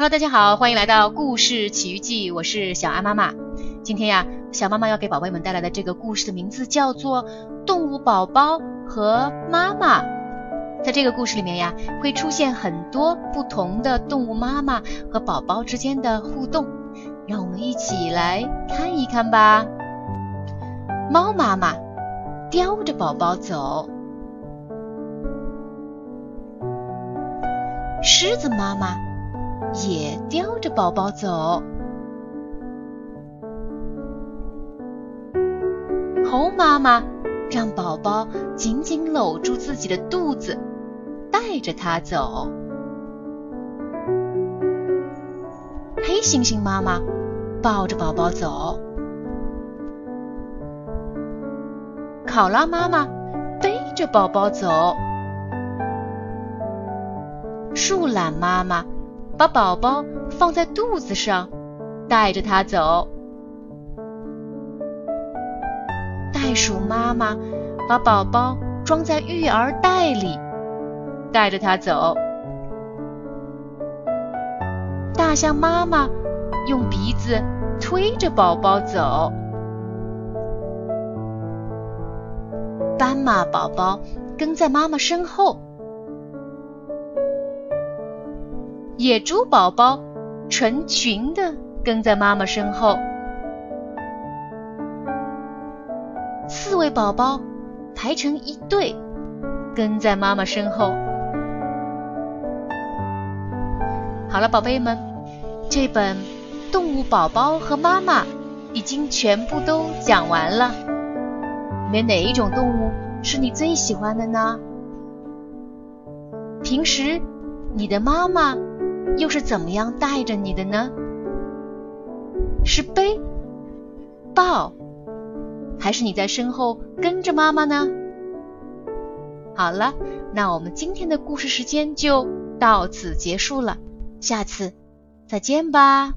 Hello，大家好，欢迎来到故事奇遇记，我是小安妈妈。今天呀，小妈妈要给宝贝们带来的这个故事的名字叫做《动物宝宝和妈妈》。在这个故事里面呀，会出现很多不同的动物妈妈和宝宝之间的互动，让我们一起来看一看吧。猫妈妈叼着宝宝走，狮子妈妈。也叼着宝宝走。猴妈妈让宝宝紧紧搂住自己的肚子，带着它走。黑猩猩妈妈抱着宝宝走。考拉妈妈背着宝宝走。树懒妈妈。把宝宝放在肚子上，带着它走。袋鼠妈妈把宝宝装在育儿袋里，带着它走。大象妈妈用鼻子推着宝宝走。斑马宝宝跟在妈妈身后。野猪宝宝成群的跟在妈妈身后，刺猬宝宝排成一队跟在妈妈身后。好了，宝贝们，这本《动物宝宝和妈妈》已经全部都讲完了。里面哪一种动物是你最喜欢的呢？平时你的妈妈。又是怎么样带着你的呢？是背、抱，还是你在身后跟着妈妈呢？好了，那我们今天的故事时间就到此结束了，下次再见吧。